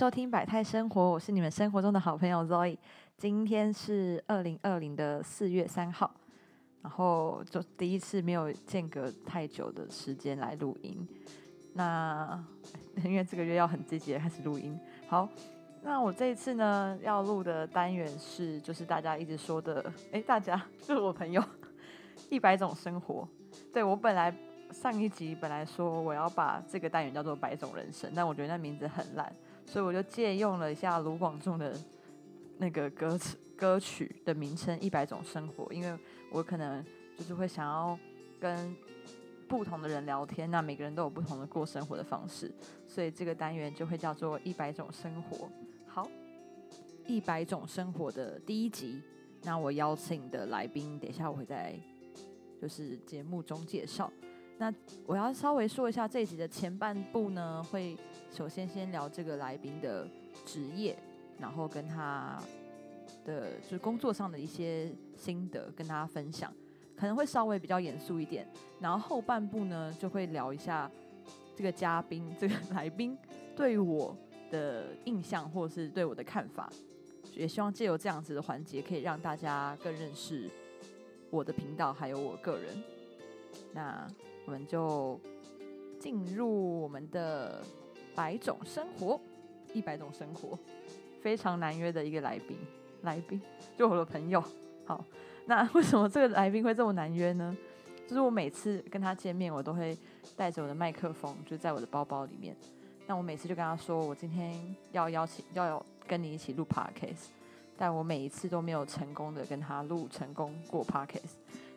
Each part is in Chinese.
收听百态生活，我是你们生活中的好朋友 Zoe。今天是二零二零的四月三号，然后就第一次没有间隔太久的时间来录音。那 因为这个月要很积极的开始录音。好，那我这一次呢要录的单元是，就是大家一直说的，哎，大家就是我朋友 一百种生活。对我本来上一集本来说我要把这个单元叫做百种人生，但我觉得那名字很烂。所以我就借用了一下卢广仲的那个歌词歌曲的名称《一百种生活》，因为我可能就是会想要跟不同的人聊天，那每个人都有不同的过生活的方式，所以这个单元就会叫做《一百种生活》。好，《一百种生活》的第一集，那我邀请的来宾，等一下我会在就是节目中介绍。那我要稍微说一下这一集的前半部呢，会首先先聊这个来宾的职业，然后跟他的就是工作上的一些心得跟大家分享，可能会稍微比较严肃一点。然后后半部呢，就会聊一下这个嘉宾这个来宾对我的印象或者是对我的看法，也希望借由这样子的环节，可以让大家更认识我的频道还有我个人。那。我们就进入我们的百种生活，一百种生活，非常难约的一个来宾，来宾就我的朋友。好，那为什么这个来宾会这么难约呢？就是我每次跟他见面，我都会带着我的麦克风，就在我的包包里面。那我每次就跟他说，我今天要邀请，要有跟你一起录 podcast，但我每一次都没有成功的跟他录成功过 podcast。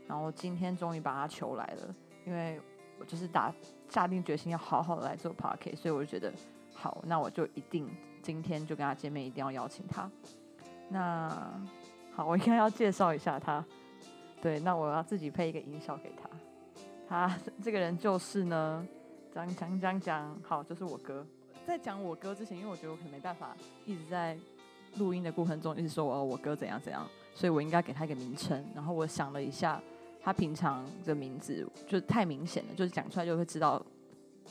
然后今天终于把他求来了。因为我就是打下定决心要好好的来做 p a r k 所以我就觉得好，那我就一定今天就跟他见面，一定要邀请他。那好，我应该要介绍一下他。对，那我要自己配一个音效给他。他 这个人就是呢，讲讲讲讲，好，就是我哥。在讲我哥之前，因为我觉得我可能没办法一直在录音的过程中一直说哦我哥怎样怎样，所以我应该给他一个名称。然后我想了一下。他平常的名字就太明显了，就是讲出来就会知道，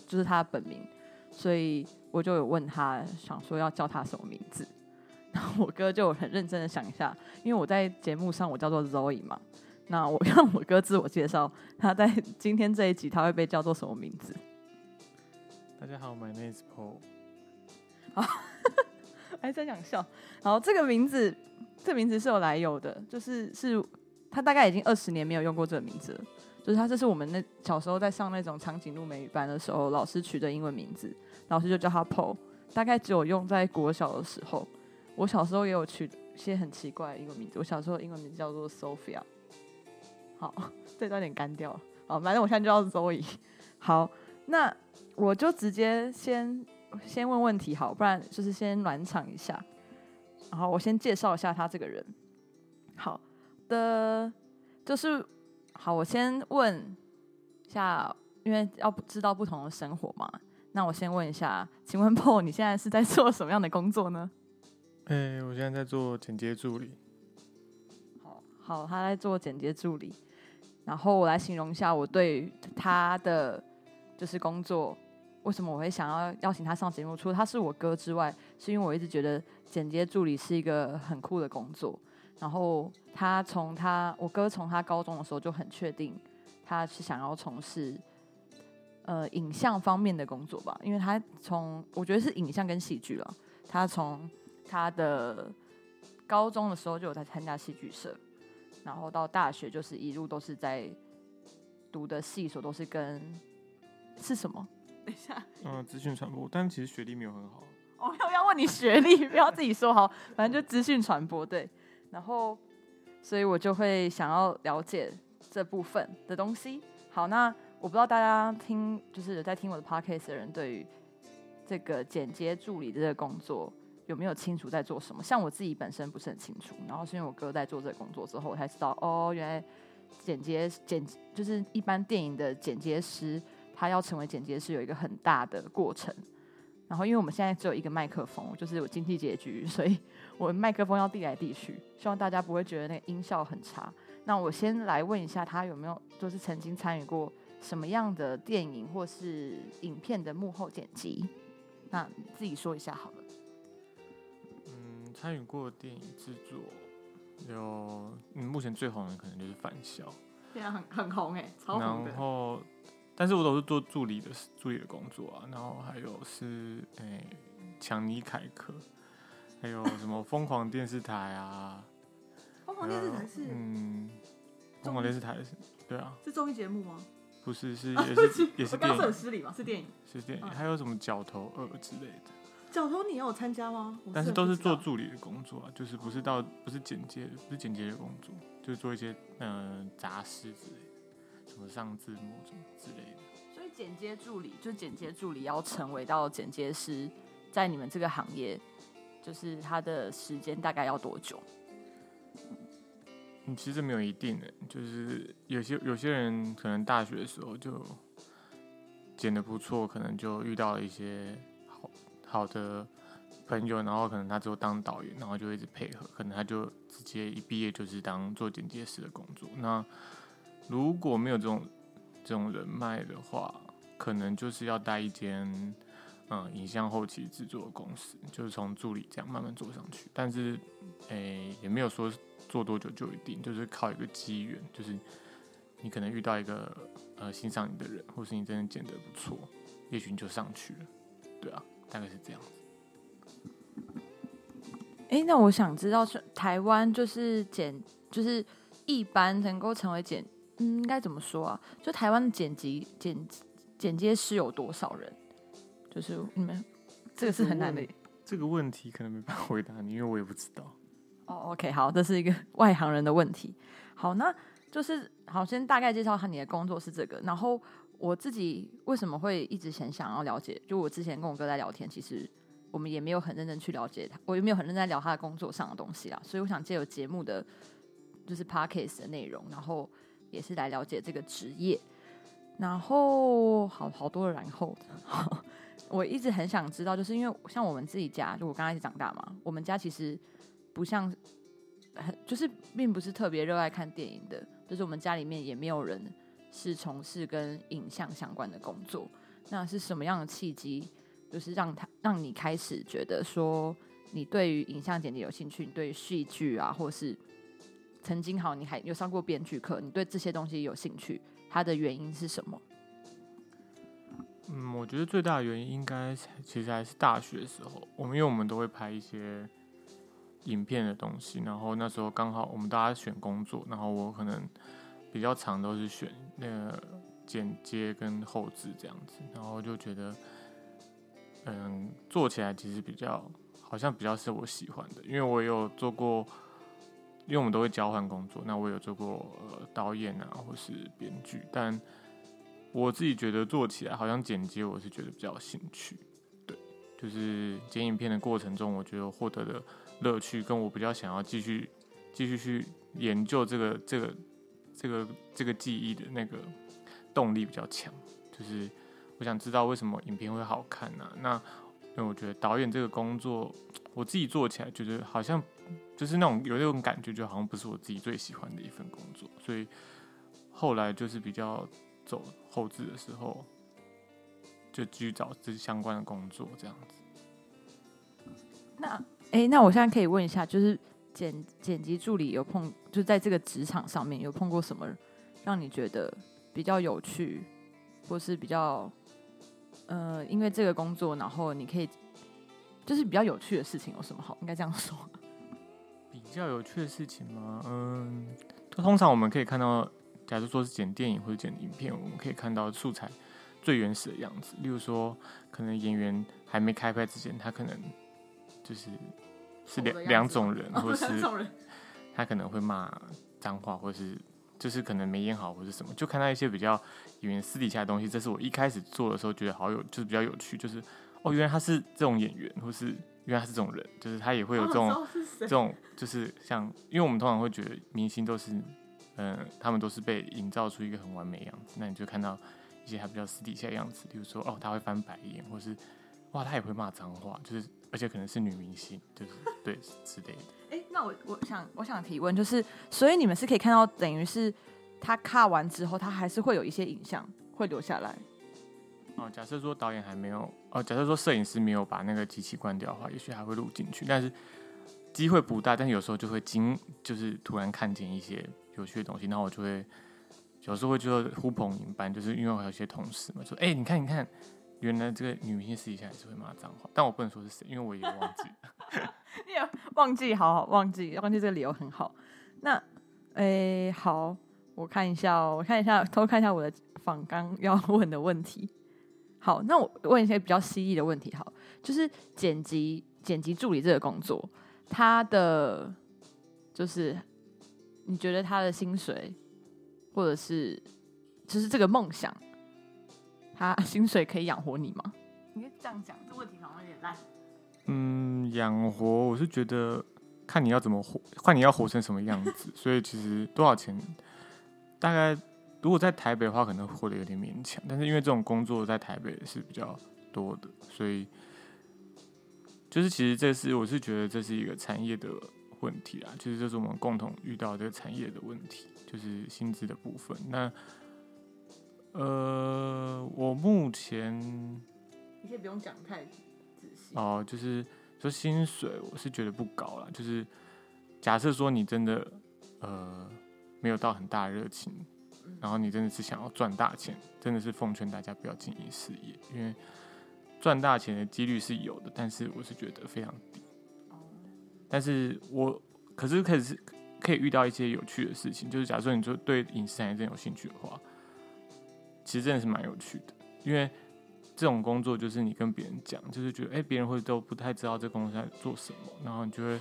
就是他的本名，所以我就有问他，想说要叫他什么名字。然后我哥就很认真的想一下，因为我在节目上我叫做 Zoe 嘛，那我 让我哥自我介绍，他在今天这一集他会被叫做什么名字？大家好，My name is Paul。好，还在想笑。好，这个名字，这名字是有来由的，就是是。他大概已经二十年没有用过这个名字了，就是他这是我们那小时候在上那种长颈鹿美语班的时候，老师取的英文名字，老师就叫他 Paul，大概只有用在国小的时候。我小时候也有取一些很奇怪的英文名字，我小时候英文名字叫做 Sophia。好，这段有点干掉了。好，反正我现在就叫 Zoe。好，那我就直接先先问问题，好，不然就是先暖场一下。然后我先介绍一下他这个人。好。的，就是好，我先问下，因为要知道不同的生活嘛。那我先问一下，请问 Paul，你现在是在做什么样的工作呢？哎，我现在在做剪接助理。好，好，他在做剪接助理。然后我来形容一下我对他的就是工作，为什么我会想要邀请他上节目？除了他是我哥之外，是因为我一直觉得剪接助理是一个很酷的工作。然后他从他我哥从他高中的时候就很确定他是想要从事呃影像方面的工作吧，因为他从我觉得是影像跟戏剧了。他从他的高中的时候就有在参加戏剧社，然后到大学就是一路都是在读的系所都是跟是什么？等一下，嗯，资讯传播，但其实学历没有很好。我要要问你学历，不要自己说好，反正就资讯传播对。然后，所以我就会想要了解这部分的东西。好，那我不知道大家听，就是在听我的 podcast 的人，对于这个剪接助理这个工作有没有清楚在做什么？像我自己本身不是很清楚，然后是因为我哥在做这个工作之后，我才知道哦，原来剪接剪就是一般电影的剪接师，他要成为剪接师有一个很大的过程。然后，因为我们现在只有一个麦克风，就是有经济结局，所以我麦克风要递来递去，希望大家不会觉得那个音效很差。那我先来问一下，他有没有就是曾经参与过什么样的电影或是影片的幕后剪辑？那自己说一下好了。嗯参与过的电影制作有，嗯，目前最红的可能就是《返校》，现在很很红哎，超红的然。后，但是我都是做助理的助理的工作啊，然后还有是诶，强尼凯克，还有什么疯狂电视台啊，疯狂电视台是嗯，疯狂电视台是，对啊，是综艺节目吗？不是是也是也是我刚刚说电影很失礼嘛，是电影。是电影，嗯还有什么角头二之类的，角头你有参加吗？我但是都是做助理的工作啊，就是不是到不是剪接，不是剪接的工作，就是做一些嗯、呃杂事之类的，什么上字幕什么之类的。所以剪接助理，就是剪接助理要成为到剪接师，在你们这个行业，就是他的时间大概要多久？嗯，其实没有一定的，就是有些有些人可能大学的时候就剪的不错，可能就遇到了一些好好的朋友，然后可能他之后当导演，然后就一直配合，可能他就直接一毕业就是当做剪接师的工作。那如果没有这种这种人脉的话，可能就是要带一间嗯影像后期制作的公司，就是从助理这样慢慢做上去。但是诶、也没有说做多久就一定，就是靠一个机缘，就是你可能遇到一个呃欣赏你的人，或是你真的剪得不错，也许你就上去了。对啊，大概是这样子。哎、那我想知道，是台湾就是剪，就是一般能够成为剪，嗯，应该怎么说啊？就台湾的剪辑剪剪接师有多少人？就是你们这个是很难的。这个问题可能没办法回答你，因为我也不知道。哦，OK，好，这是一个 外行人的问题。好，那就是好，先大概介绍下你的工作是这个，然后我自己为什么会一直很想要了解？就我之前跟我哥在聊天，其实我们也没有很认真去了解他，我也没有很认真在聊他的工作上的东西啦，所以我想借由节目的就是 podcast 的内容，然后也是来了解这个职业。然后好好多的然后，我一直很想知道，就是因为像我们自己家，就我刚开始长大嘛，我们家其实不像很就是并不是特别热爱看电影的，就是我们家里面也没有人是从事跟影像相关的工作。那是什么样的契机，就是让他让你开始觉得说，你对于影像剪辑有兴趣，你对戏剧啊，或是曾经好你还有上过编剧课，你对这些东西有兴趣，它的原因是什么？嗯，我觉得最大的原因应该其实还是大学的时候，我们因为我们都会拍一些影片的东西，然后那时候刚好我们大家选工作，然后我可能比较常都是选那个剪接跟后置这样子，然后就觉得，嗯，做起来其实比较好像比较是我喜欢的，因为我有做过，因为我们都会交换工作，那我有做过呃导演啊或是编剧，但我自己觉得做起来好像剪接，我是觉得比较有兴趣。对，就是剪影片的过程中，我觉得获得的乐趣，跟我比较想要继续继续去研究这个这个这个这个记忆的那个动力比较强。就是我想知道为什么影片会好看呢、那因为我觉得导演这个工作，我自己做起来觉得好像就是那种有那种感觉，就好像不是我自己最喜欢的一份工作，所以后来就是比较走后置的时候，就继续找这相关的工作这样子。那哎、那我现在可以问一下，就是剪剪辑助理有碰，就在这个职场上面有碰过什么让你觉得比较有趣，或是比较呃，因为这个工作，然后你可以就是比较有趣的事情有什么好？应该这样说。比较有趣的事情吗？嗯，通常我们可以看到，假如说是剪电影或者剪影片，我们可以看到素材最原始的样子。例如说，可能演员还没开拍之前，他可能就是是两两种人，或是，他可能会骂脏话，或是就是可能没演好，或是什么，就看到一些比较演员私底下的东西。这是我一开始做的时候觉得好有，就是比较有趣，就是哦，原来他是这种演员，或是原来他是这种人，就是他也会有这种。这种就是像，因为我们通常会觉得明星都是，嗯、他们都是被营造出一个很完美的样子，那你就看到一些他比较私底下的样子，比如说哦，他会翻白眼，或是哇，他也会骂脏话，就是而且可能是女明星，就是对之类的。哎、那我我想我想提问，就是所以你们是可以看到，等于是他卡完之后，他还是会有一些影像会留下来。哦，假设说导演还没有，哦，假设说摄影师没有把那个机器关掉的话，也许还会录进去，但是机会不大，但是有时候就会惊，就是突然看见一些有趣的东西，然后我就会有时候会觉得呼朋引伴，就是因为我有些同事嘛，说哎、你看你看，原来这个女明星私底下也是会骂脏话，但我不能说是谁，因为我也忘记。你有忘记，好好忘记，忘记这个理由很好。那，哎、好，我看一下哦，我看一下，偷看一下我的访纲要问的问题。好，那我问一些比较犀利的问题。好，就是剪辑剪辑助理这个工作，他的就是你觉得他的薪水，或者是就是这个梦想，他薪水可以养活你吗？你可以这样讲，这问题好像有点烂。嗯，养活我是觉得看你要怎么活，看你要活成什么样子，所以其实多少钱，大概如果在台北的话，可能活得有点勉强，但是因为这种工作在台北是比较多的，所以就是其实这是我是觉得这是一个产业的问题啦，就是这是我们共同遇到这个产业的问题，就是薪资的部分。那呃，我目前你可以不用讲太仔细。哦，就是说薪水，我是觉得不高了。就是假设说你真的呃没有到很大热情，然后你真的是想要赚大钱，真的是奉劝大家不要经营事业，因为赚大钱的几率是有的，但是我是觉得非常低。但是我可是可以是可以遇到一些有趣的事情，就是假如说你就对影视产业真的有兴趣的话，其实真的是蛮有趣的，因为这种工作就是你跟别人讲，就是觉得哎，别、人会都不太知道这公司在做什么，然后你就会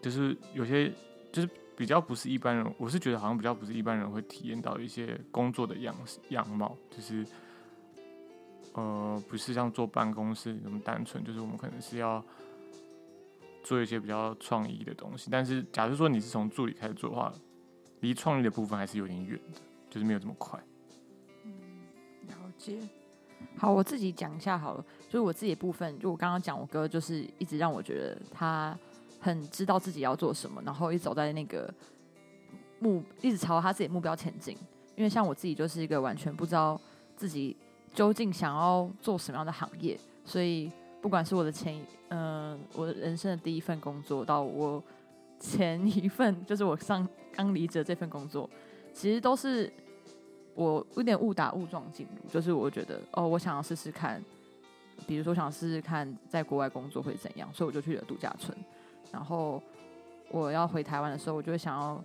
就是有些就是比较不是一般人，我是觉得好像比较不是一般人会体验到一些工作的样式样貌，就是呃不是像坐办公室那么单纯，就是我们可能是要做一些比较创意的东西，但是假如说你是从助理开始做的话，离创意的部分还是有点远的，就是没有这么快。了解。好，我自己讲一下好了。就是我自己的部分，就我刚刚讲，我哥就是一直让我觉得他很知道自己要做什么，然后一直走在那个目，一直朝他自己目标前进。因为像我自己就是一个完全不知道自己究竟想要做什么样的行业，所以不管是我的前，嗯、我人生的第一份工作，到我前一份，就是我上刚离职的这份工作，其实都是我有点误打误撞进入，就是我觉得哦，我想要试试看，比如说想试试看在国外工作会怎样，所以我就去了度假村。然后我要回台湾的时候，我就会想要，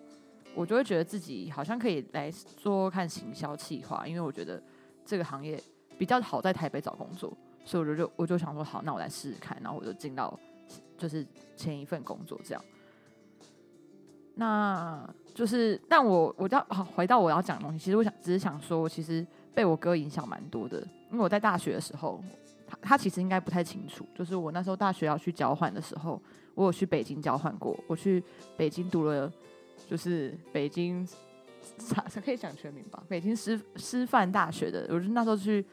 我就会觉得自己好像可以来做看行销企划，因为我觉得这个行业比较好在台北找工作，所以我就就我就想说好，那我来试试看，然后我就进到就是前一份工作这样。那就是，但我我要好回到我要讲的东西，其实我想只是想说，我其实被我哥影响蛮多的，因为我在大学的时候，他他其实应该不太清楚，就是我那时候大学要去交换的时候，我有去北京交换过，我去北京读了，就是北京啥，可以讲全名吧，北京师师范大学的，我就那时候去，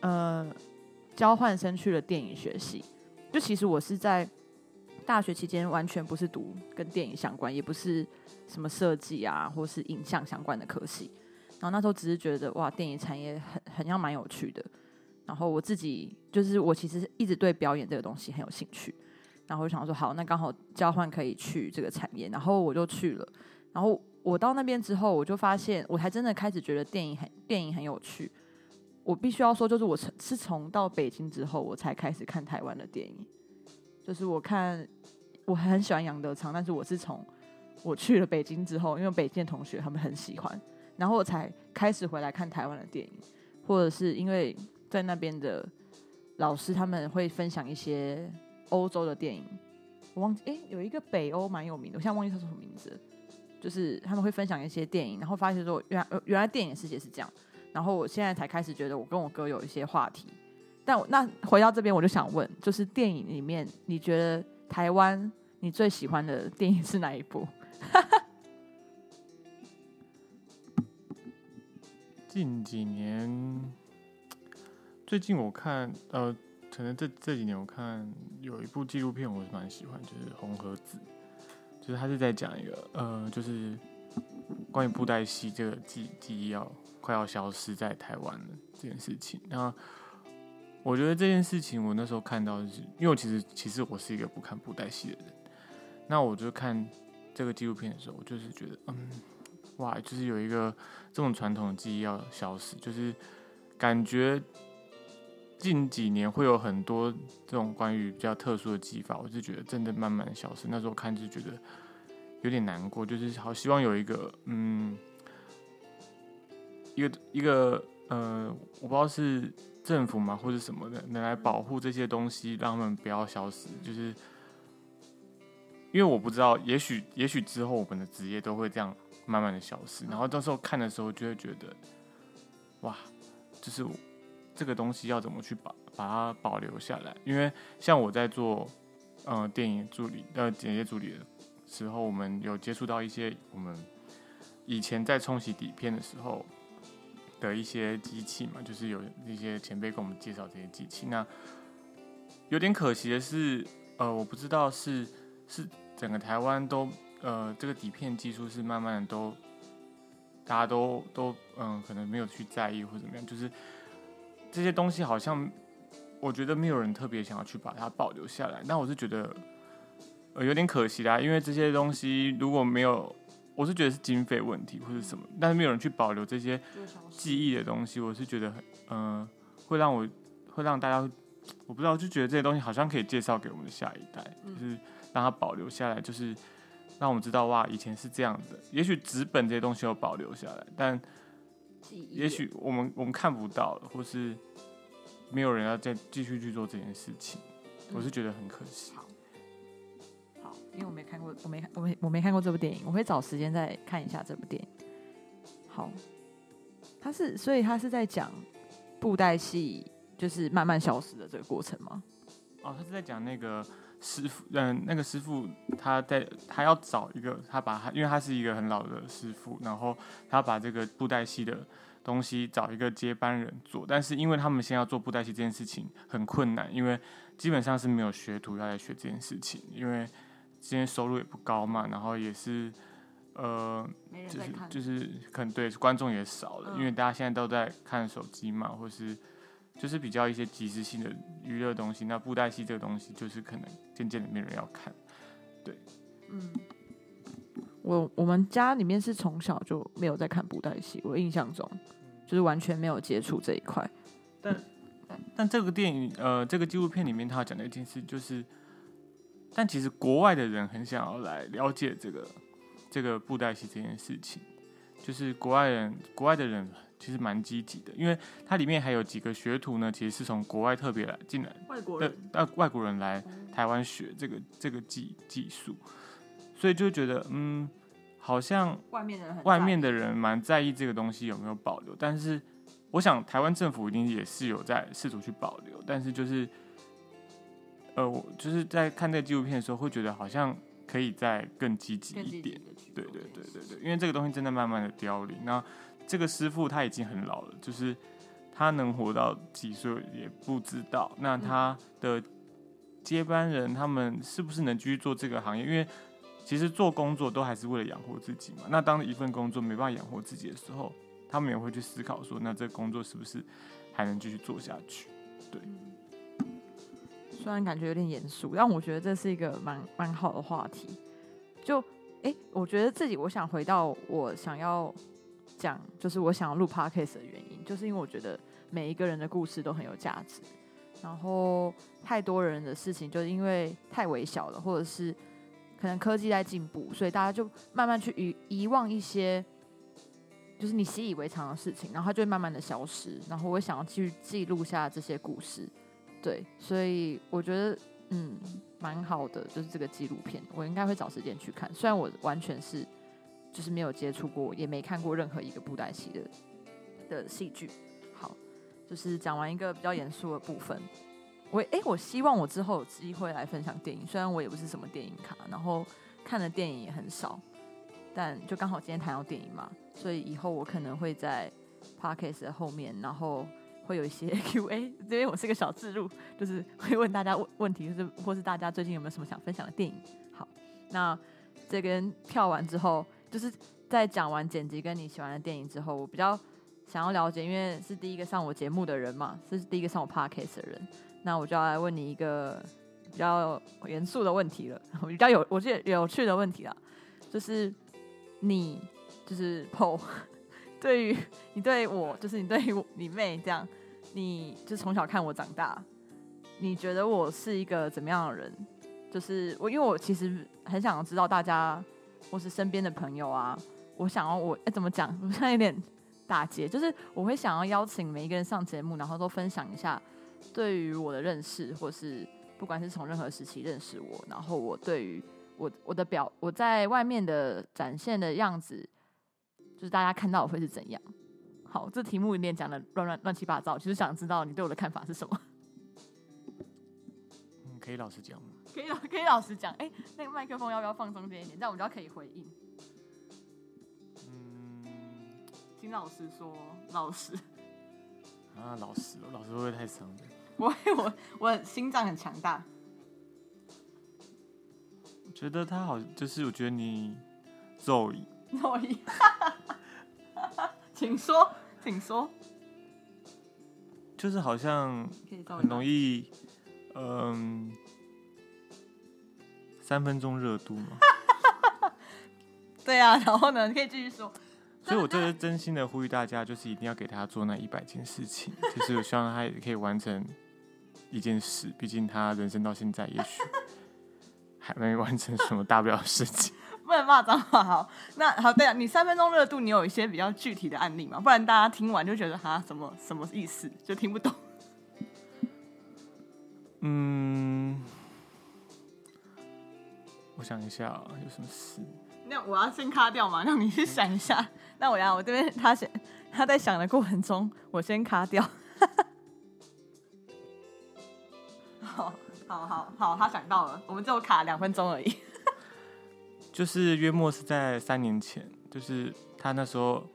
呃，交换生去了电影学系，就其实我是在。大学期间完全不是读跟电影相关，也不是什么设计啊，或是影像相关的科系。然后那时候只是觉得哇，电影产业很很像蛮有趣的。然后我自己就是我其实一直对表演这个东西很有兴趣。然后我想说好，那刚好交换可以去这个产业，然后我就去了。然后我到那边之后，我就发现我还真的开始觉得电影很电影很有趣。我必须要说，就是我是从到北京之后，我才开始看台湾的电影。就是我看，我很喜欢杨德昌，但是我是从我去了北京之后，因为北京的同学他们很喜欢，然后我才开始回来看台湾的电影，或者是因为在那边的老师他们会分享一些欧洲的电影，我忘记诶，有一个北欧蛮有名的，我现在忘记叫什么名字，就是他们会分享一些电影，然后发现说原原来电影世界是这样，然后我现在才开始觉得我跟我哥有一些话题。但那回到这边，我就想问，就是电影里面，你觉得台湾你最喜欢的电影是哪一部？近几年，最近我看，呃，可能这这几年我看有一部纪录片，我是蛮喜欢，就是《红盒子》，就是他是在讲一个，呃，就是关于布袋戏这个记记忆要快要消失在台湾的这件事情。那我觉得这件事情，我那时候看到，就是因为我其实其实我是一个不看布袋戏的人，那我就看这个纪录片的时候，我就是觉得，嗯，哇，就是有一个这种传统的记忆要消失，就是感觉近几年会有很多这种关于比较特殊的技法，我就觉得真的慢慢的消失。那时候看就觉得有点难过，就是好希望有一个，嗯，一个一个，呃，我不知道是政府嘛或者什么的，能来保护这些东西，让他们不要消失，就是。因为我不知道，也许也许之后我们的职业都会这样慢慢的消失，然后到时候看的时候就会觉得，哇，就是这个东西要怎么去把把它保留下来？因为像我在做嗯电影助理呃剪接助理时候，我们有接触到一些我们以前在冲洗底片的时候的一些机器嘛，就是有一些前辈跟我们介绍这些机器。那有点可惜的是，呃，我不知道是。是整个台湾都呃，这个底片技术是慢慢的都，大家都都嗯，可能没有去在意或怎么样，就是这些东西好像我觉得没有人特别想要去把它保留下来。那我是觉得呃有点可惜啦，因为这些东西如果没有，我是觉得是经费问题或者什么，但是没有人去保留这些记忆的东西，我是觉得很嗯，会让我会让大家我不知道，就觉得这些东西好像可以介绍给我们的下一代，就是。让它保留下来，就是让我们知道哇，以前是这样的。也许纸本这些东西有保留下来，但也许我们我们看不到了，或是没有人要再继续去做这件事情，我是觉得很可惜。因为我没看过，我没看我没我没看过这部电影，我会找时间再看一下这部电影。好，他是所以他是在讲布袋戏就是慢慢消失的这个过程吗？哦，他是在讲那个。师傅，嗯，那个师傅他在，他要找一个，他把他，因为他是一个很老的师傅，然后他把这个布袋戏的东西找一个接班人做，但是因为他们先要做布袋戏这件事情很困难，因为基本上是没有学徒要来学这件事情，因为今天收入也不高嘛，然后也是，呃，就是就是可能对观众也少了，因为大家现在都在看手机嘛，或是。就是比较一些即时性的娱乐东西，那布袋戏这个东西就是可能渐渐的没人要看，对，嗯，我我们家里面是从小就没有在看布袋戏，我印象中就是完全没有接触这一块。但但这个电影呃这个纪录片里面他讲的一件事就是，但其实国外的人很想要来了解这个这个布袋戏这件事情，就是国外人国外的人。其实蛮积极的，因为它里面还有几个学徒呢，其实是从国外特别来进来，外国人，呃，外国人来台湾学这个这个技技术，所以就觉得，嗯，好像外面的人外面的人蛮在意这个东西有没有保留，但是我想台湾政府一定也是有在试图去保留，但是就是，呃，我就是在看这个纪录片的时候，会觉得好像可以再更积极一点，对对对对对，因为这个东西真的慢慢的凋零，那。这个师傅他已经很老了，就是他能活到几岁也不知道。那他的接班人他们是不是能继续做这个行业？因为其实做工作都还是为了养活自己嘛。那当一份工作没办法养活自己的时候，他们也会去思考说，那这个工作是不是还能继续做下去？对。虽然感觉有点严肃，但我觉得这是一个蛮蛮好的话题。就哎，我觉得自己我想回到我想要。讲就是我想要录 podcast 的原因，就是因为我觉得每一个人的故事都很有价值。然后太多人的事情，就是因为太微小了，或者是可能科技在进步，所以大家就慢慢去遗遗忘一些，就是你习以为常的事情，然后它就会慢慢的消失。然后我想要去记录下这些故事，对，所以我觉得嗯蛮好的，就是这个纪录片，我应该会找时间去看。虽然我完全是。就是没有接触过，也没看过任何一个布袋戏的的戏剧。好，就是讲完一个比较严肃的部分。我哎，我希望我之后有机会来分享电影。虽然我也不是什么电影卡，然后看的电影也很少，但就刚好今天谈到电影嘛，所以以后我可能会在 podcast 的后面，然后会有一些 Q&A。这边我是个小置入，就是会问大家问问题，就是或是大家最近有没有什么想分享的电影。好，那这边跳完之后。就是在讲完剪辑跟你喜欢的电影之后，我比较想要了解，因为是第一个上我节目的人嘛，是第一个上我 podcast 的人，那我就要来问你一个比较严肃的问题了，比较有我觉得有趣的问题啦，就是你就是 PO 对于你对我，就是你对于你妹这样，你就从小看我长大，你觉得我是一个怎么样的人？就是我，因为我其实很想知道大家或是身边的朋友啊，我想要我哎怎么讲？我现在有点打结，就是我会想要邀请每一个人上节目，然后都分享一下对于我的认识，或是不管是从任何时期认识我，然后我对于我我的表我在外面的展现的样子。就是大家看到我会是怎样？好，这题目有点讲的乱乱乱七八糟，就是想知道你对我的看法是什么。嗯，可以老实讲吗？可以老可以老实讲。哎，那个麦克风要不要放中间一点？这样我们就可以回应。嗯，请老实说，老实。啊，老实，老实会不会太伤人？我我我心脏很强大。我觉得他好，就是我觉得你肉。诺伊，请说，请说。就是好像很容易，嗯，三分钟热度嘛。对啊，然后呢，你可以继续说。所以，我这是真心的呼吁大家，就是一定要给他做那一百件事情，就是我希望他也可以完成一件事。毕竟他人生到现在，也许还没完成什么大不了的事情。不能骂脏话，好，那好，对啊，你三分钟热度，你有一些比较具体的案例吗？不然大家听完就觉得哈，什么什么意思，就听不懂。嗯，我想一下，有什么事？那我要先卡掉嘛，让你去想一下。那我要我这边他想他在想的过程中，我先卡掉。好，好，好，好，他想到了，我们就卡两分钟而已。就是约莫是在三年前，就是他那时候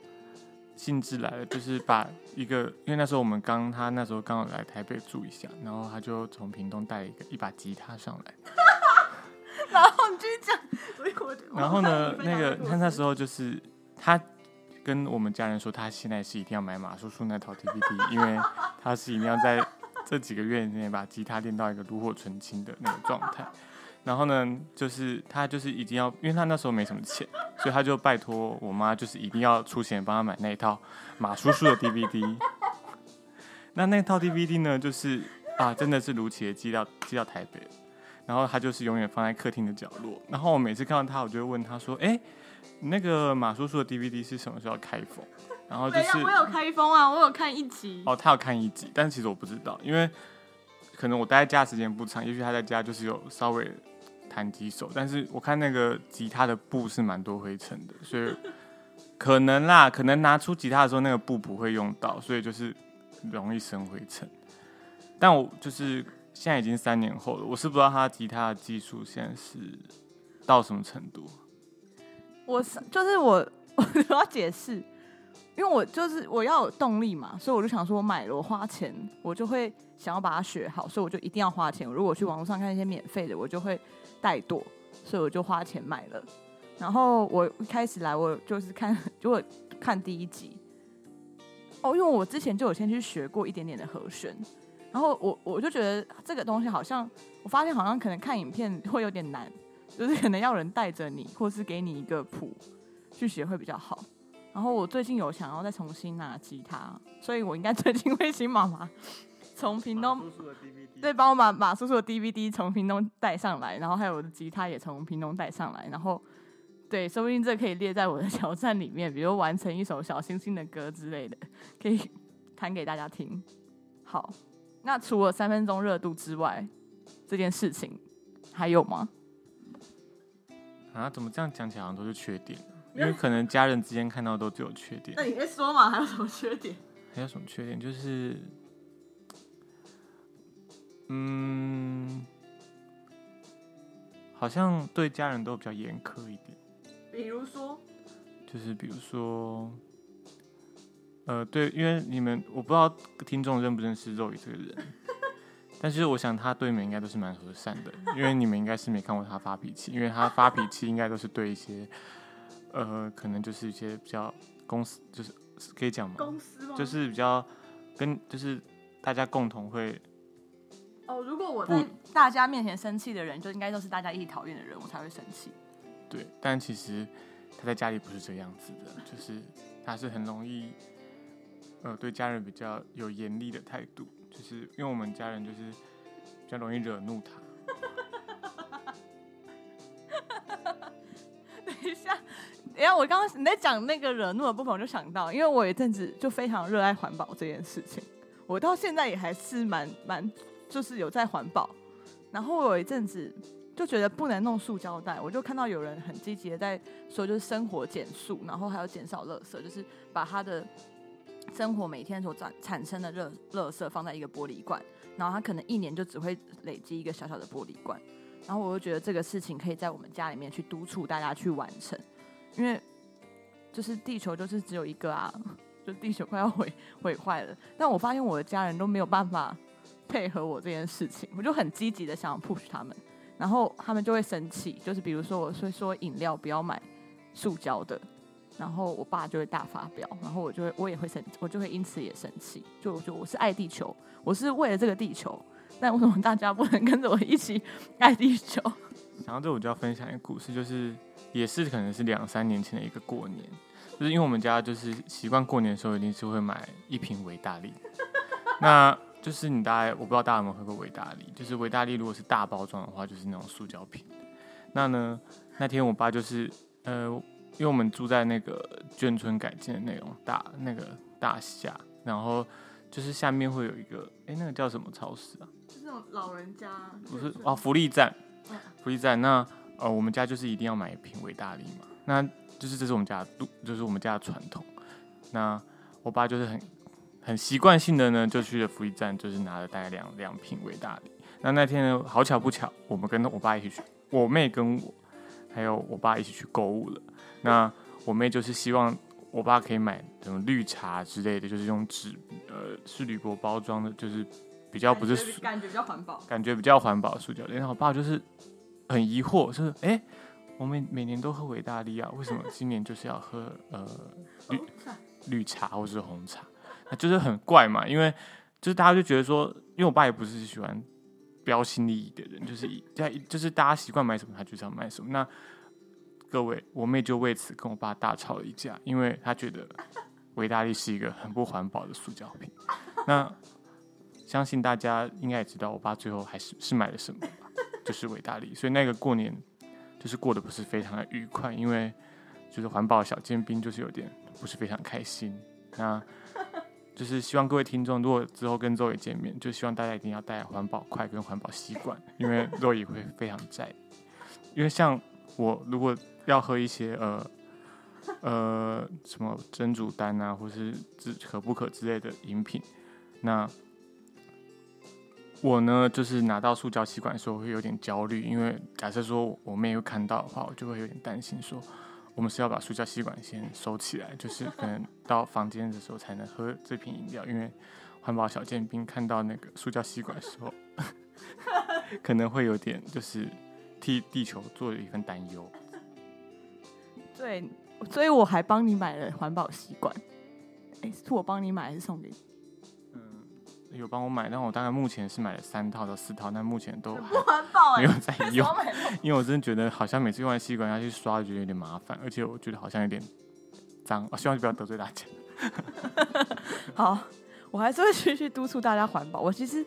兴致来了，就是把一个，因为那时候我们刚他那时候刚好来台北住一下，然后他就从屏东带一个一把吉他上来，然后你继续讲，所以我然后呢，那个他那时候就是他跟我们家人说，他现在是一定要买马叔叔那套 TPT，因为他是一定要在这几个月内把吉他练到一个炉火纯青的那个状态。然后呢，就是他就是一定要，因为他那时候没什么钱，所以他就拜托我妈，就是一定要出钱帮他买那一套马叔叔的 DVD。那那套 DVD 呢，就是啊，真的是如期的寄到寄到台北，然后他就是永远放在客厅的角落。然后我每次看到他，我就会问他说：“哎，那个马叔叔的 DVD 是什么时候开封？”然后就是 我有开封啊，我有看一集。哦，他有看一集，但其实我不知道，因为可能我待在家时间不长，也许他在家就是有稍微。弹几首，但是我看那个吉他的布是蛮多灰尘的，所以 可能啦，可能拿出吉他的时候那个布不会用到，所以就是容易生灰尘。但我就是现在已经三年后了，我是不知道他吉他的技术现在是到什么程度。我是就是我 我要解释，因为我就是我要有动力嘛，所以我就想说，我买了我花钱，我就会想要把它学好，所以我就一定要花钱。如果去网络上看一些免费的，我就会。怠惰，所以我就花钱买了。然后我一开始来，我就是看，就会看第一集。哦，因为我之前就有先去学过一点点的和弦，然后我我就觉得这个东西好像，我发现好像可能看影片会有点难，就是可能要人带着你，或是给你一个谱去学会比较好。然后我最近有想要再重新拿吉他，所以我应该最近会请妈妈。从屏东对，帮我把马叔叔的 DVD 从屏东带上来，然后还有我的吉他也从屏东带上来，然后对，说不定这可以列在我的挑战里面，比如完成一首小星星的歌之类的，可以弹给大家听。好，那除了三分钟热度之外，这件事情还有吗？啊，怎么这样讲起来好像都是缺点？因为可能家人之间看到都只有缺点。那你在说嘛？还有什么缺点？还有什么缺点？就是。嗯，好像对家人都比较严苛一点。比如说，就是比如说，呃，对，因为你们我不知道听众认不认识肉宇这个人，但是我想他对你们应该都是蛮和善的，因为你们应该是没看过他发脾气，因为他发脾气应该都是对一些，呃，可能就是一些比较公司，就是可以讲吗？公司就是比较跟就是大家共同会。哦，如果我在大家面前生气的人，就应该都是大家一起讨厌的人，我才会生气。对，但其实他在家里不是这样子的，就是他是很容易，呃，对家人比较有严厉的态度，就是因为我们家人就是比较容易惹怒他。等一下，等一下，我刚刚你在讲那个惹怒的部分，我就想到，因为我有一阵子就非常热爱环保这件事情，我到现在也还是蛮蛮就是有在环保。然后我有一阵子就觉得不能弄塑胶袋，我就看到有人很积极的在说，就是生活减速，然后还要减少垃圾，就是把他的生活每天所产产生的热垃圾放在一个玻璃罐，然后他可能一年就只会累积一个小小的玻璃罐。然后我就觉得这个事情可以在我们家里面去督促大家去完成，因为就是地球就是只有一个啊，就地球快要毁毁坏了。但我发现我的家人都没有办法配合我这件事情，我就很积极的想要 push 他们，然后他们就会生气，就是比如说我会说饮料不要买塑胶的，然后我爸就会大发飙，然后我就会我也会生，我就会因此也生气，就我就我是爱地球，我是为了这个地球。但为什么大家不能跟着我一起爱地球？然后这我就要分享一个故事，就是也是可能是两三年前的一个过年，就是因为我们家就是习惯过年的时候一定是会买一瓶维大利，那就是你大概我不知道大家有没有喝过维大利，就是维大利如果是大包装的话，就是那种塑胶瓶。那呢那天我爸就是呃，因为我们住在那个眷村改建的那种大那个大厦，然后就是下面会有一个哎、那个叫什么超市啊？就是那种老人家，不是哦，福利站嗯，福利站。那呃，我们家就是一定要买一瓶维大利嘛，那就是这是我们家的度，就是我们家的传统。那我爸就是很很习惯性的呢，就去了福利站，就是拿了大概两两瓶维大利。那那天呢，好巧不巧，我们跟我爸一起去，我妹跟我还有我爸一起去购物了。那我妹就是希望我爸可以买什么绿茶之类的，就是用纸呃是铝箔包装的，就是比较不是塑感觉比较环保。感觉比较环保塑胶袋。然后我爸就是很疑惑，就是哎、诶我们每年都喝维大利啊，为什么今年就是要喝呃绿绿茶或是红茶？就是很怪嘛，因为就是大家就觉得说，因为我爸也不是喜欢标新立异的人，就是一在就是大家习惯买什么，他就是要买什么。那各位，我妹就为此跟我爸大吵了一架，因为她觉得维大利是一个很不环保的塑胶品。那相信大家应该也知道，我爸最后还是是买了什么吧，就是维大利。所以那个过年就是过得不是非常的愉快，因为就是环保小尖兵就是有点不是非常开心。那就是希望各位听众，如果之后跟周伟见面，就希望大家一定要带环保筷跟环保吸管，因为 肉也会非常在意。因为像我如果要喝一些呃呃什么蒸煮丹啊，或是之可不可之类的饮品，那我呢就是拿到塑胶吸管的时候会有点焦虑，因为假设说我妹又看到的话，我就会有点担心说。我们是要把塑胶吸管先收起来，就是可能到房间的时候才能喝这瓶饮料，因为环保小尖兵看到那个塑胶吸管的时候，可能会有点就是替地球做了一份担忧。对，所以我还帮你买了环保吸管。哎，是我帮你买还是送给你？嗯，有帮我买，但我大概目前是买了三套到四套，但目前都还不环保没有在用，因为我真的觉得好像每次用完吸管要去刷，觉得有点麻烦，而且我觉得好像有点脏，我希望不要得罪大家。好，我还是会继续督促大家环保。我其实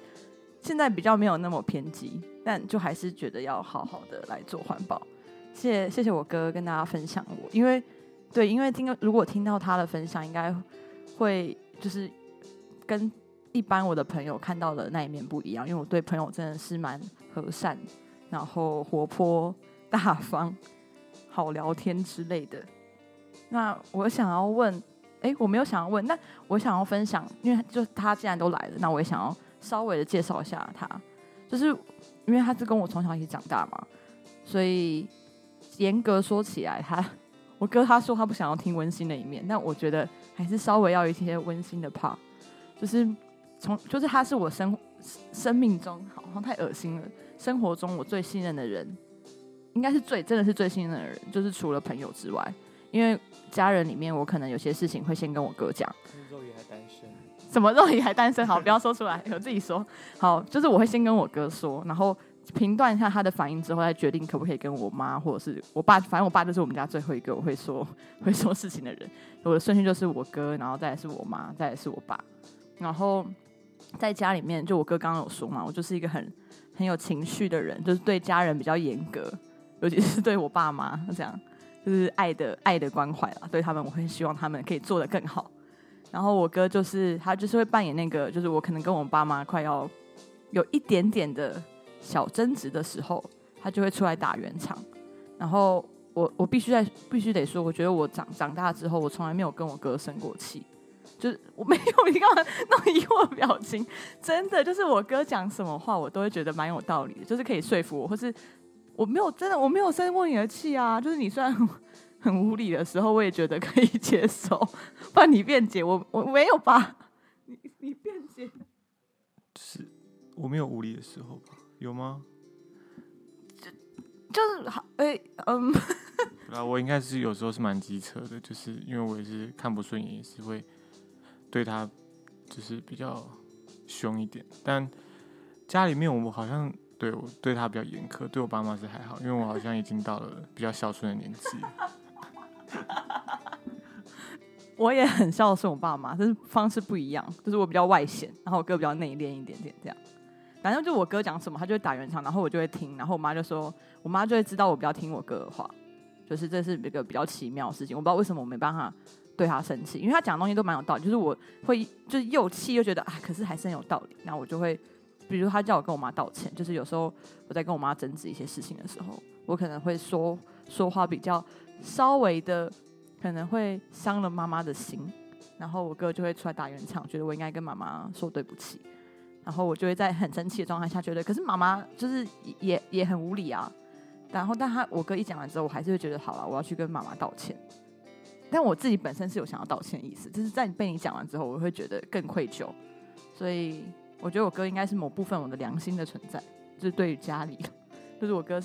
现在比较没有那么偏激，但就还是觉得要好好的来做环保。谢谢谢谢我哥跟大家分享我，因为对，因为听如果听到他的分享，应该会就是跟一般我的朋友看到的那一面不一样，因为我对朋友真的是蛮和善，然后活泼大方、好聊天之类的。那我想要问，哎，我没有想要问，那我想要分享，因为就他既然都来了，那我也想要稍微的介绍一下他，就是因为他是跟我从小一起长大嘛，所以严格说起来，他我哥他说他不想要听温馨的一面，但我觉得还是稍微要一些温馨的 part，就是从就是他是我生生命中好像太恶心了，生活中我最信任的人，应该是最真的是最信任的人，就是除了朋友之外，因为家人里面我可能有些事情会先跟我哥讲。那时候也还单身，什么肉也还单身？好，不要说出来，我自己说。好，就是我会先跟我哥说，然后评断一下他的反应之后，再决定可不可以跟我妈或者是我爸。反正我爸就是我们家最后一个我会说 会说事情的人。我的顺序就是我哥，然后再来是我妈，再来是我爸。然后在家里面，就我哥刚刚有说嘛，我就是一个很很有情绪的人，就是对家人比较严格，尤其是对我爸妈这样，就是爱的爱的关怀啦。对他们，我会希望他们可以做得更好。然后我哥就是他，就是会扮演那个，就是我可能跟我爸妈快要有一点点的小争执的时候，他就会出来打圆场。然后我我必须在必须得说，我觉得我长长大之后，我从来没有跟我哥生过气，就是我没有你干嘛那么疑惑表情？真的就是我哥讲什么话，我都会觉得蛮有道理的，就是可以说服我，或是我没有真的我没有生过你的气啊，就是你虽然。很无理的时候，我也觉得可以接受。不 然你辩解，我我没有吧？你你辩解，是我没有无理的时候吧？有吗？就就是好，哎，嗯，啊，我应该是有时候是蛮机车的，就是因为我也是看不顺眼，也是会对他就是比较凶一点。但家里面我们好像对我对他比较严苛，对我爸妈是还好，因为我好像已经到了比较孝顺的年纪。我也很孝顺我爸妈，但是方式不一样。就是我比较外显，然后我哥比较内敛一点点，这样。反正就我哥讲什么，他就会打圆场，然后我就会听。然后我妈就说，我妈就会知道我比较听我哥的话。就是这是一个比较奇妙的事情，我不知道为什么我没办法对他生气，因为他讲的东西都蛮有道理。就是我会就是又气又觉得啊，可是还是很有道理。然后我就会，比如他叫我跟我妈道歉，就是有时候我在跟我妈争执一些事情的时候，我可能会说说话比较。稍微的可能会伤了妈妈的心，然后我哥就会出来打圆场，觉得我应该跟妈妈说对不起，然后我就会在很生气的状态下觉得，可是妈妈就是也也很无理啊。然后，但他我哥一讲完之后，我还是会觉得好了，我要去跟妈妈道歉。但我自己本身是有想要道歉的意思，就是在被你讲完之后，我会觉得更愧疚。所以我觉得我哥应该是某部分我的良心的存在，就是对于家里，就是我哥。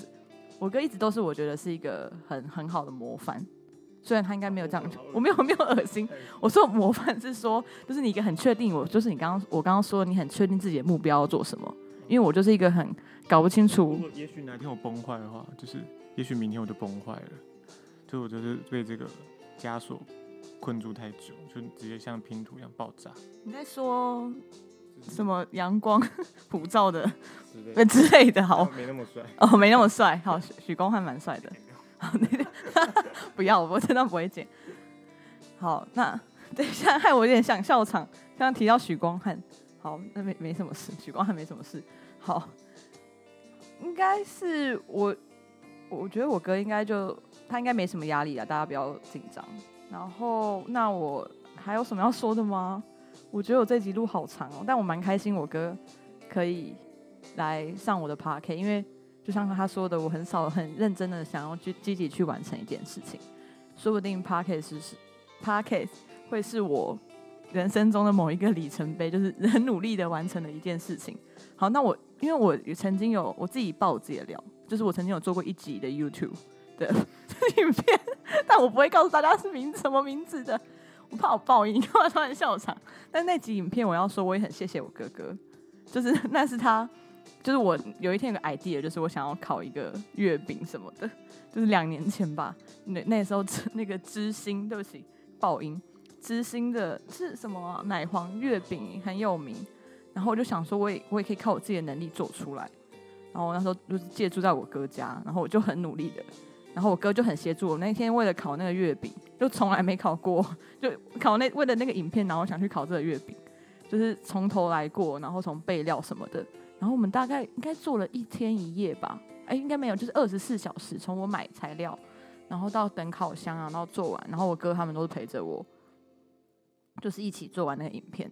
我哥一直都是我觉得是一个很很好的模范，虽然他应该没有这样，我没有没有恶心。我说模范是说，就是你一个很确定，我就是你刚刚我刚刚说你很确定自己的目标要做什么，因为我就是一个很搞不清楚。也许哪天我崩坏的话，就是也许明天我就崩坏了，就我就是被这个枷锁困住太久，就直接像拼图一样爆炸。你在说？什么阳光 普照的之类的，好，没那么帅哦，没那么帅。好，许光汉蛮帅的。好，不要，我真的不会剪。好，那等一下害我有点想笑场。刚刚提到许光汉，好，那没没什么事，许光汉没什么事。好，应该是我，我觉得我哥应该就他应该没什么压力啊，大家不要紧张。然后，那我还有什么要说的吗？我觉得我这集路好长哦，但我蛮开心，我哥可以来上我的 p a r k 因为就像他说的，我很少很认真的想要去积极去完成一件事情，说不定 p a r k 是是 p a r k 会是我人生中的某一个里程碑，就是很努力的完成的一件事情。好，那我因为我曾经有我自己爆自己的料，就是我曾经有做过一集的 YouTube 的影片，但我不会告诉大家是名什么名字的。我怕我报应，干嘛突然笑场？但那集影片我要说，我也很谢谢我哥哥，就是那是他，就是我有一天有个 idea，就是我想要烤一个月饼什么的，就是两年前吧。那那时候那个知心，对不起，报应，知心的是什么奶黄月饼很有名，然后我就想说，我也我也可以靠我自己的能力做出来。然后那时候就是借住在我哥家，然后我就很努力的。然后我哥就很协助我。那天为了烤那个月饼，就从来没烤过，就烤那为了那个影片，然后想去烤这个月饼，就是从头来过，然后从备料什么的。然后我们大概应该做了一天一夜吧，哎，应该没有，就是二十四小时，从我买材料，然后到等烤箱啊，然后做完，然后我哥他们都是陪着我，就是一起做完那个影片。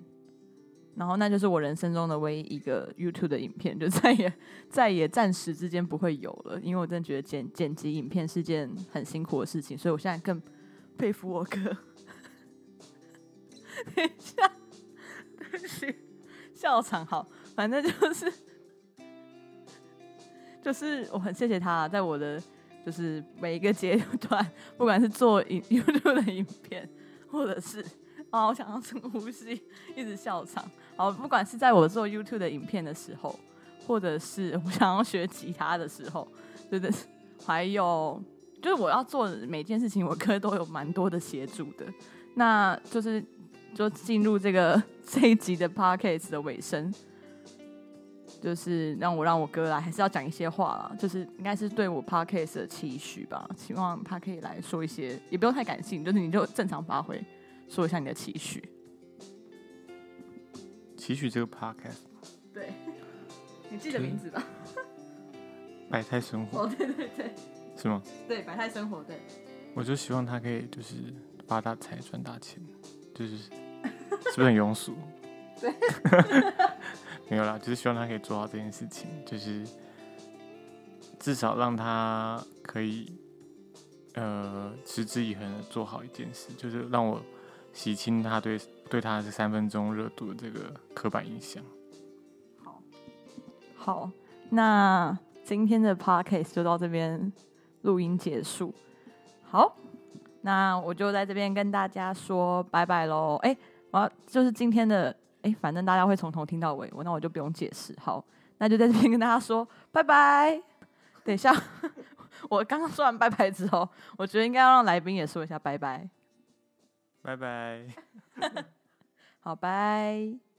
然后那就是我人生中的唯一一个 YouTube 的影片，就再也再也暂时之间不会有了，因为我真的觉得剪剪辑影片是件很辛苦的事情，所以我现在更佩服我哥。等一下，笑场好，反正就是就是我很谢谢他，在我的就是每一个阶段，不管是做影 YouTube 的影片，或者是哦，我想要深呼吸，一直笑场。好，不管是在我做 YouTube 的影片的时候，或者是我想要学吉他的时候，对对，还有就是我要做的每件事情，我哥都有蛮多的协助的。那就是就进入这个 这一集的 Podcast 的尾声，就是让我让我哥来，还是要讲一些话啦，就是应该是对我 Podcast 的期许吧，希望他可以来说一些，也不用太感性，就是你就正常发挥。说一下你的期许。期许这个 podcast，对，你记得名字吧？百态生活。哦，对对对，是吗？对，百态生活，对。我就希望他可以就是发大财、赚大钱，就是是不是很庸俗？对，没有啦，就是希望他可以做到这件事情，就是至少让他可以呃持之以恒的做好一件事，就是让我。洗清他对对他是三分钟热度的这个刻板印象。好，好，那今天的 podcast 就到这边录音结束。好，那我就在这边跟大家说拜拜喽。哎，我要就是今天的哎，反正大家会从头听到尾，我那我就不用解释。好，那就在这边跟大家说拜拜。等一下，我刚刚说完拜拜之后，我觉得应该要让来宾也说一下拜拜。拜拜，好拜。